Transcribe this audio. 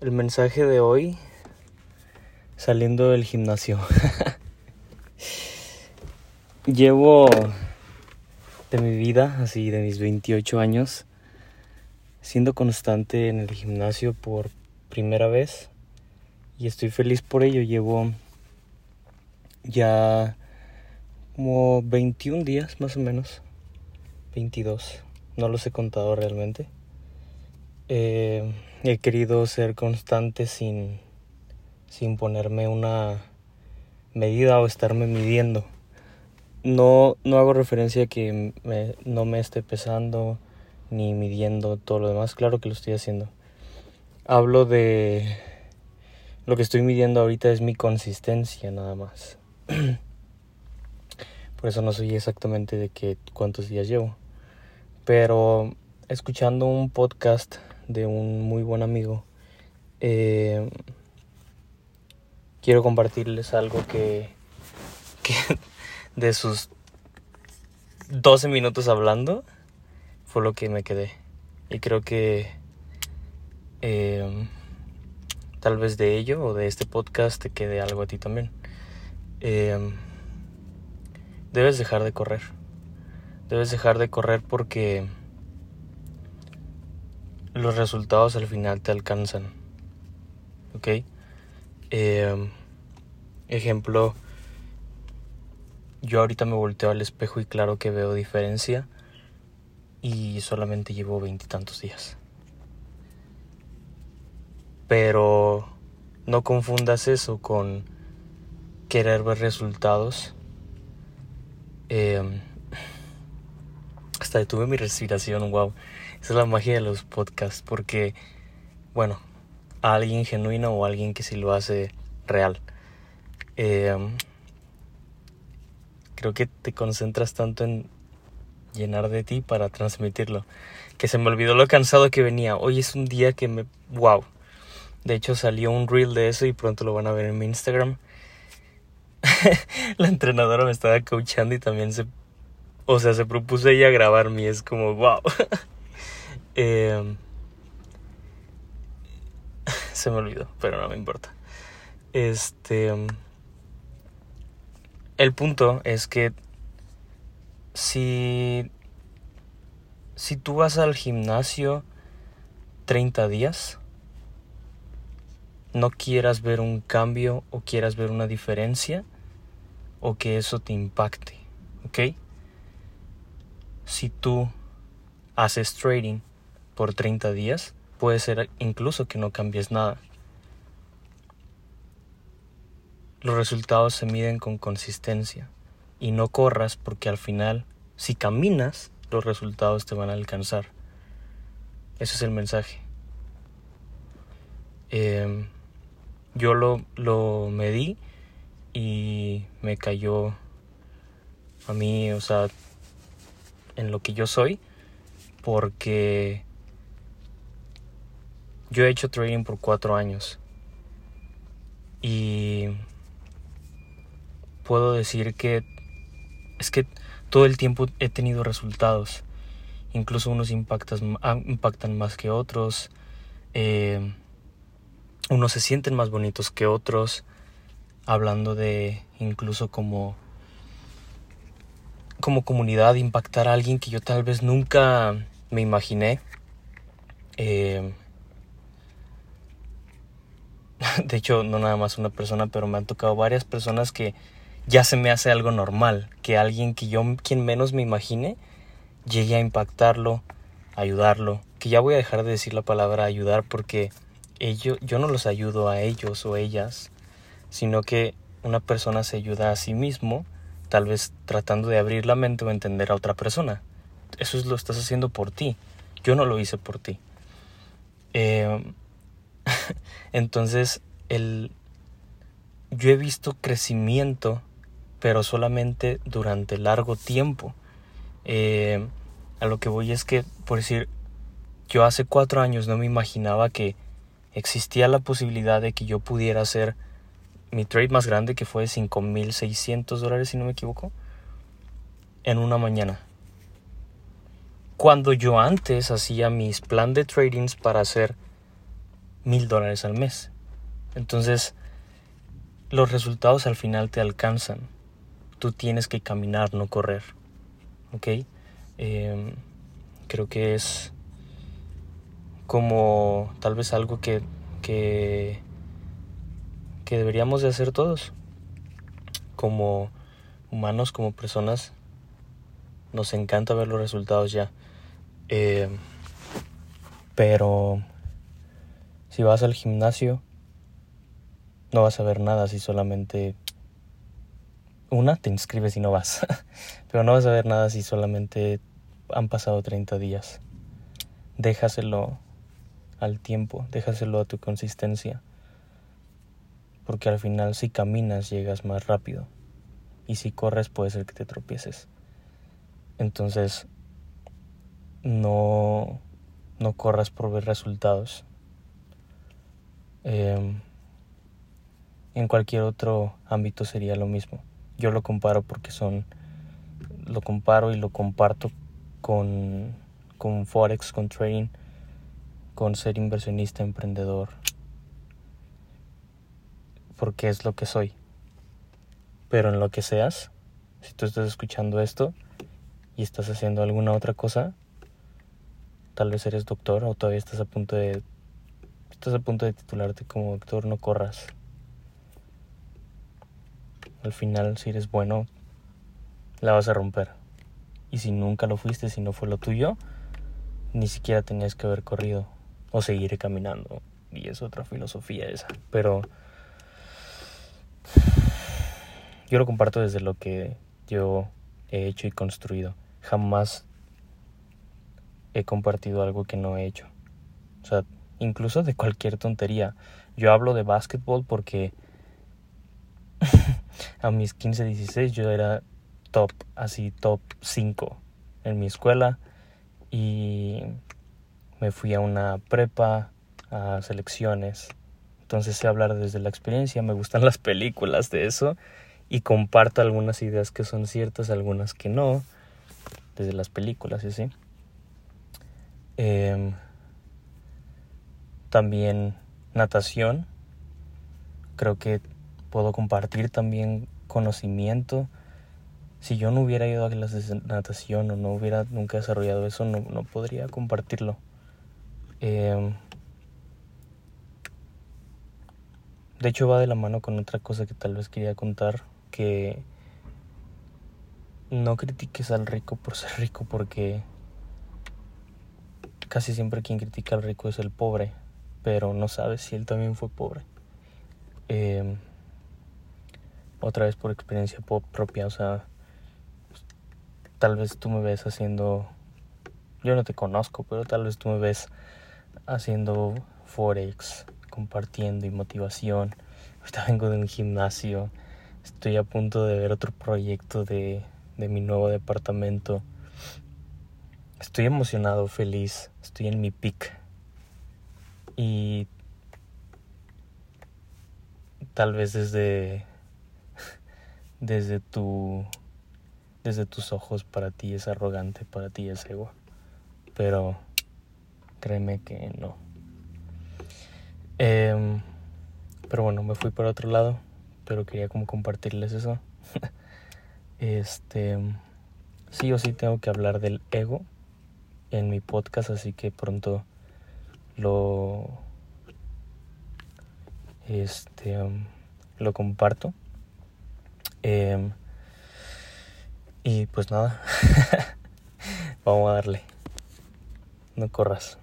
El mensaje de hoy, saliendo del gimnasio. Llevo de mi vida, así de mis 28 años, siendo constante en el gimnasio por primera vez y estoy feliz por ello. Llevo ya como 21 días más o menos, 22, no los he contado realmente. Eh, he querido ser constante sin, sin ponerme una medida o estarme midiendo. No, no hago referencia a que no me esté pesando ni midiendo todo lo demás. Claro que lo estoy haciendo. Hablo de... Lo que estoy midiendo ahorita es mi consistencia nada más. Por eso no sé exactamente de qué cuántos días llevo. Pero escuchando un podcast de un muy buen amigo, eh, quiero compartirles algo que, que de sus 12 minutos hablando fue lo que me quedé. Y creo que eh, tal vez de ello o de este podcast te quede algo a ti también. Eh, debes dejar de correr. Debes dejar de correr porque los resultados al final te alcanzan. ¿Ok? Eh, ejemplo, yo ahorita me volteo al espejo y claro que veo diferencia y solamente llevo veintitantos días. Pero no confundas eso con querer ver resultados. Eh, hasta detuve mi respiración, wow. Esa es la magia de los podcasts, porque, bueno, alguien genuino o alguien que sí lo hace real. Eh, creo que te concentras tanto en llenar de ti para transmitirlo, que se me olvidó lo cansado que venía. Hoy es un día que me... ¡Wow! De hecho salió un reel de eso y pronto lo van a ver en mi Instagram. la entrenadora me estaba coachando y también se... O sea, se propuso ella grabarme y es como, wow. Em, se me olvidó, pero no me importa. Este... El punto es que si, si tú vas al gimnasio 30 días, no quieras ver un cambio o quieras ver una diferencia o que eso te impacte, ¿ok? Si tú haces trading por 30 días, puede ser incluso que no cambies nada. Los resultados se miden con consistencia y no corras porque al final, si caminas, los resultados te van a alcanzar. Ese es el mensaje. Em, yo lo, lo medí y me cayó a mí, o sea, en lo que yo soy, porque yo he hecho trading por cuatro años y puedo decir que es que todo el tiempo he tenido resultados. Incluso unos ah, impactan más que otros. Eh, unos se sienten más bonitos que otros. Hablando de incluso como como comunidad impactar a alguien que yo tal vez nunca me imaginé. Eh, de hecho, no nada más una persona, pero me han tocado varias personas que ya se me hace algo normal que alguien que yo, quien menos me imagine, llegue a impactarlo, ayudarlo. Que ya voy a dejar de decir la palabra ayudar porque ello, yo no los ayudo a ellos o ellas, sino que una persona se ayuda a sí mismo, tal vez tratando de abrir la mente o entender a otra persona. Eso es lo estás haciendo por ti. Yo no lo hice por ti. Eh, entonces, el, yo he visto crecimiento pero solamente durante largo tiempo. Eh, a lo que voy es que, por decir, yo hace cuatro años no me imaginaba que existía la posibilidad de que yo pudiera hacer mi trade más grande, que fue de 5.600 dólares, si no me equivoco, en una mañana. Cuando yo antes hacía mis plan de tradings para hacer mil dólares al mes. Entonces, los resultados al final te alcanzan. Tú tienes que caminar, no correr. ¿Ok? Em, creo que es como tal vez algo que, que, deberíamos de hacer todos. Como humanos, como personas, nos encanta ver los resultados ya. Em, pero si vas al gimnasio, no vas a ver nada si solamente una te inscribes y no vas. Pero no vas a ver nada si solamente han pasado 30 días. Déjaselo al tiempo, déjaselo a tu consistencia. Porque al final si caminas llegas más rápido. Y si corres puede ser que te tropieces. Entonces, no, no corras por ver resultados. Eh, en cualquier otro ámbito sería lo mismo. Yo lo comparo porque son, lo comparo y lo comparto con, con Forex, con trading, con ser inversionista, emprendedor, porque es lo que soy. Pero en lo que seas, si tú estás escuchando esto y estás haciendo alguna otra cosa, tal vez eres doctor o todavía estás a punto de estás a punto de titularte como doctor, no corras. Al final, si eres bueno, la vas a romper. Y si nunca lo fuiste, si no fue lo tuyo, ni siquiera tenías que haber corrido o seguir caminando. Y es otra filosofía esa. Pero yo lo comparto desde lo que yo he hecho y construido. Jamás he compartido algo que no he hecho. O sea, incluso de cualquier tontería. Yo hablo de básquetbol porque a mis 15, 16 yo era top, así top 5 en mi escuela y me fui a una prepa, a selecciones. Entonces sé hablar desde la experiencia, me gustan las películas de eso y comparto algunas ideas que son ciertas, algunas que no, desde las películas y así. Em, también natación. Creo que puedo compartir también conocimiento. Si yo no hubiera ido a clases de natación o no hubiera nunca desarrollado eso, no, no podría compartirlo. Em, de hecho va de la mano con otra cosa que tal vez quería contar, que no critiques al rico por ser rico porque casi siempre quien critica al rico es el pobre, pero no sabes si él también fue pobre. Eh, otra vez por experiencia propia, o sea, tal vez tú me ves haciendo, yo no te conozco, pero tal vez tú me ves haciendo forex, compartiendo y motivación. Ahorita vengo de un gimnasio, estoy a punto de ver otro proyecto de, de mi nuevo departamento. Estoy emocionado, feliz, estoy en mi pick. Y tal vez desde desde tu desde tus ojos para ti es arrogante, para ti es ego. Pero créeme que no. Em, pero bueno, me fui por otro lado, pero quería como compartirles eso. este sí o sí tengo que hablar del ego en mi podcast, así que pronto lo este lo comparto. Em, y pues nada, vamos a darle. No corras.